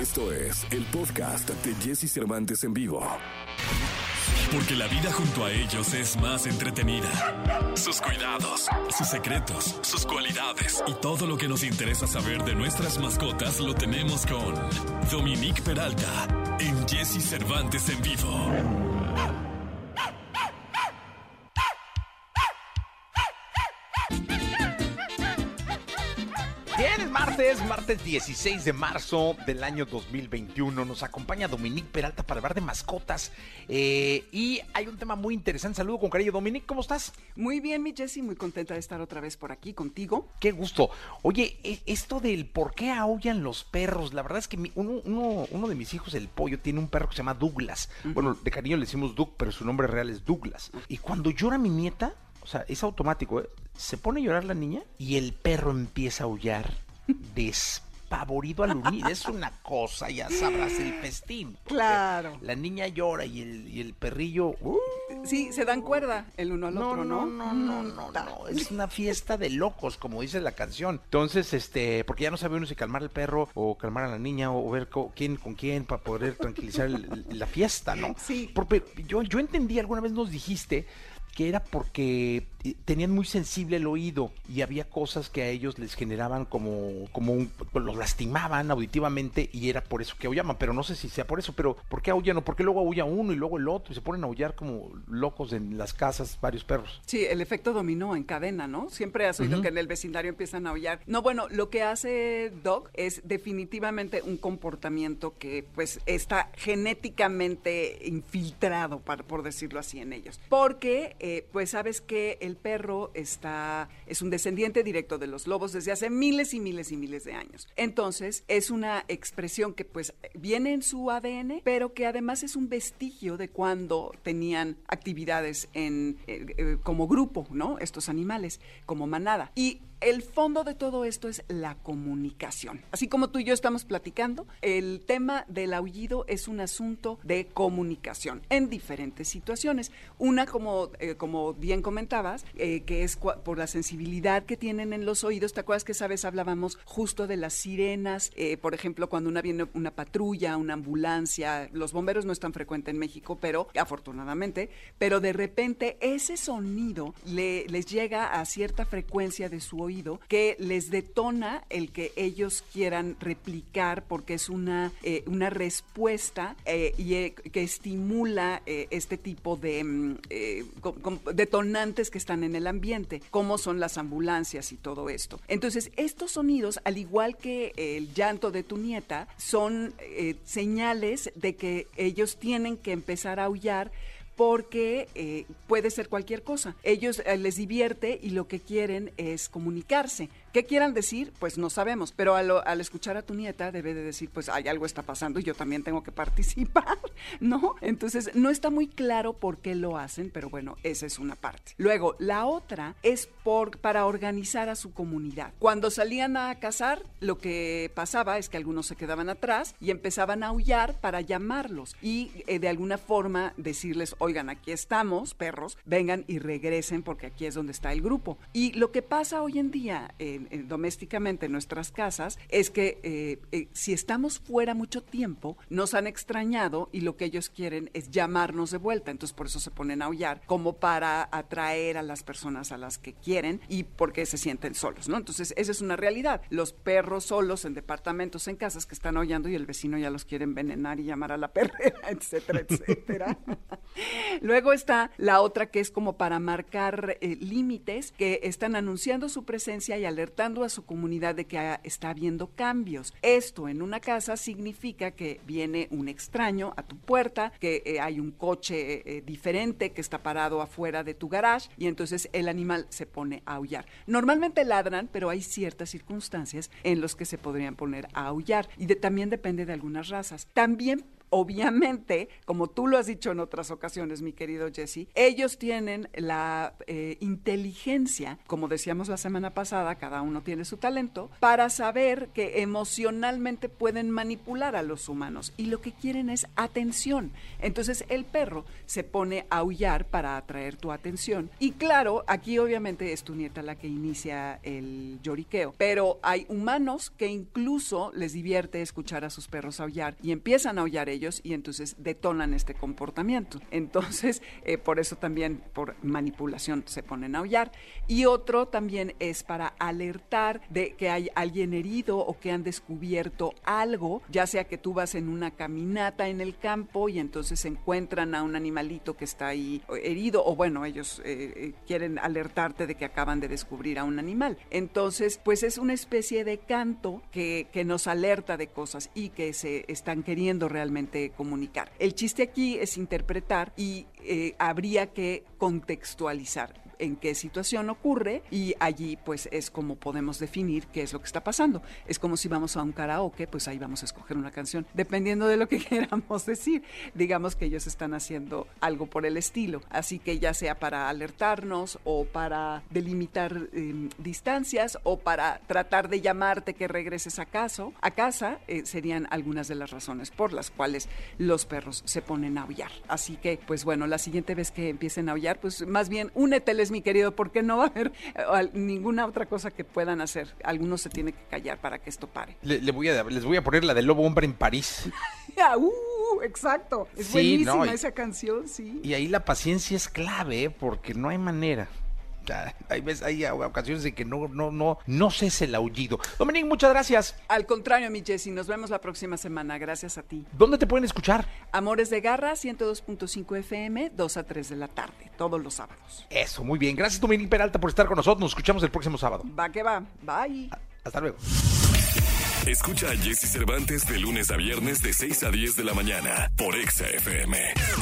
Esto es el podcast de Jesse Cervantes en vivo. Porque la vida junto a ellos es más entretenida. Sus cuidados, sus secretos, sus cualidades y todo lo que nos interesa saber de nuestras mascotas lo tenemos con Dominique Peralta en Jesse Cervantes en vivo. Bien, es martes, martes 16 de marzo del año 2021. Nos acompaña Dominique Peralta para hablar de mascotas. Eh, y hay un tema muy interesante. Saludo con cariño. Dominique, ¿cómo estás? Muy bien, mi Jessie, muy contenta de estar otra vez por aquí contigo. Qué gusto. Oye, e- esto del por qué aullan los perros, la verdad es que mi- uno, uno- uno de mis hijos, el pollo, tiene un perro que se llama Douglas. Bueno, de cariño le decimos Doug, pero su nombre real es Douglas. Y cuando llora mi nieta, o sea, es automático, ¿eh? se pone a llorar la niña y el perro empieza a aullar despavorido al unir. Es una cosa, ya sabrás el festín. Claro. La niña llora y el, y el perrillo... ¡uh! Sí, se dan cuerda el uno al otro, ¿no? No, no, no, no, es una fiesta de locos, como dice la canción. Entonces, este, porque ya no sabe uno si calmar al perro o calmar a la niña o ver co- quién con quién para poder tranquilizar el- la fiesta, ¿no? Sí. Porque yo, yo entendí, alguna vez nos dijiste que era porque eh, tenían muy sensible el oído y había cosas que a ellos les generaban como, como un, pues, los lastimaban auditivamente y era por eso que aullaban, pero no sé si sea por eso, pero ¿por qué aullan o por qué luego aulla uno y luego el otro y se ponen a aullar como locos en las casas varios perros? Sí, el efecto dominó en cadena, ¿no? Siempre has oído que en el vecindario empiezan a aullar. No, bueno, lo que hace Dog es definitivamente un comportamiento que pues está genéticamente infiltrado, par- por decirlo así, en ellos. Porque eh, pues sabes que el perro está, es un descendiente directo de los lobos desde hace miles y miles y miles de años. Entonces, es una expresión que pues viene en su ADN, pero que además es un vestigio de cuando tenían actividades en, eh, eh, como grupo, ¿no? Estos animales, como manada. Y el fondo de todo esto es la comunicación. Así como tú y yo estamos platicando, el tema del aullido es un asunto de comunicación en diferentes situaciones. Una, como, eh, como bien comentabas, eh, que es por la sensibilidad que tienen en los oídos. ¿Te acuerdas que, sabes, hablábamos justo de las sirenas? Eh, por ejemplo, cuando una viene una patrulla, una ambulancia, los bomberos no es tan frecuente en México, pero afortunadamente, pero de repente ese sonido le- les llega a cierta frecuencia de su oído que les detona el que ellos quieran replicar porque es una, eh, una respuesta eh, y, eh, que estimula este tipo de mm, detonantes que están en el ambiente, como son las ambulancias y todo esto. Entonces, estos sonidos, al igual que el llanto de tu nieta, son señales de que ellos tienen que empezar a aullar porque eh, puede ser cualquier cosa. Ellos eh, les divierte y lo que quieren es comunicarse. ¿Qué quieran decir? Pues no sabemos, pero al, escuchar a tu nieta debe de decir, pues hay algo está pasando y yo también tengo que participar, ¿no? Entonces no está muy claro por qué lo hacen, pero bueno, esa es una parte. Luego, la otra es por, para organizar a su comunidad. Cuando salían a cazar, lo que pasaba es que algunos se quedaban atrás y empezaban a aullar para llamarlos y eh, de alguna forma decirles, oigan, aquí estamos, perros, vengan y regresen porque aquí es donde está el grupo. Y lo que pasa hoy en día en- en- domésticamente en nuestras casas es que eh, eh, si estamos fuera mucho tiempo, nos han extrañado y lo que ellos quieren es llamarnos de vuelta. Entonces por eso se ponen a aullar, como para atraer a las personas a las que quieren y porque se sienten solos, ¿no? Entonces esa es una realidad. Los perros solos en departamentos, en casas que están aullando y el vecino ya los quiere envenenar y llamar a la perrera, etcétera, etcétera. Luego está la otra que es como para marcar eh, límites, que están anunciando su presencia y a su comunidad de que ah, está habiendo cambios. Esto en una casa significa que viene un extraño a tu puerta, que eh, hay un coche eh, eh, diferente que está parado afuera de tu garage y entonces el animal se pone a aullar. Normalmente ladran, pero hay ciertas circunstancias en las que se podrían poner a aullar y también depende de algunas razas. También obviamente, como tú lo has dicho en otras ocasiones, mi querido Jesse, ellos tienen la eh, inteligencia, como decíamos la semana pasada, cada uno tiene su talento, para saber que emocionalmente pueden manipular a los humanos y lo que quieren es atención. Entonces el perro se pone a aullar para atraer tu atención. Y claro, aquí obviamente es tu nieta la que inicia el lloriqueo, pero hay humanos que incluso les divierte escuchar a sus perros aullar y empiezan a aullar ellos y entonces detonan este comportamiento. Entonces, eh, por eso también por manipulación se ponen a aullar. Y otro también es para alertar de que hay alguien herido o que han descubierto algo, ya sea que tú vas en una caminata en el campo y entonces encuentran a un animalito que está ahí herido o bueno, ellos eh, eh, quieren alertarte de que acaban de descubrir a un animal. Entonces, pues es una especie de canto que, que nos alerta de cosas y que se están queriendo realmente comunicar. El chiste aquí es interpretar y eh, habría que contextualizar en qué situación ocurre y allí pues es como podemos definir qué es lo que está pasando. Es como si vamos a un karaoke, pues ahí vamos a escoger una canción, dependiendo de lo que queramos decir. Digamos que ellos están haciendo algo por el estilo, así que ya sea para alertarnos o para delimitar em, distancias o para tratar de llamarte que regreses a casa, a casa eh, serían algunas de las razones por las cuales los perros se ponen a aullar. Así que pues bueno, la siguiente vez que empiecen a aullar, pues más bien úneteles mi querido, porque no va a haber eh, ninguna otra cosa que puedan hacer. Algunos se tiene que callar para que esto pare. Le, voy a, les voy a poner la de Lobo Hombre en París. uh, exacto. Es buenísima esa canción, sí. Y ahí la paciencia es clave, ¿eh? porque no hay manera hay veces, hay ocasiones en que no, no, no, no cese el aullido. Dominique, muchas gracias. Al contrario, mi Jessy, nos vemos la próxima semana. Gracias a ti. ¿Dónde te pueden escuchar? Amores de Garra, 102.5 FM, 2 a 3 de la tarde, todos los sábados. Eso, muy bien. Gracias, Dominique Peralta, por estar con nosotros. Nos escuchamos el próximo sábado. Va que va. Bye. Hasta luego. Escucha a Jesse Cervantes de lunes a viernes de 6 a 10 de la mañana por Exa FM.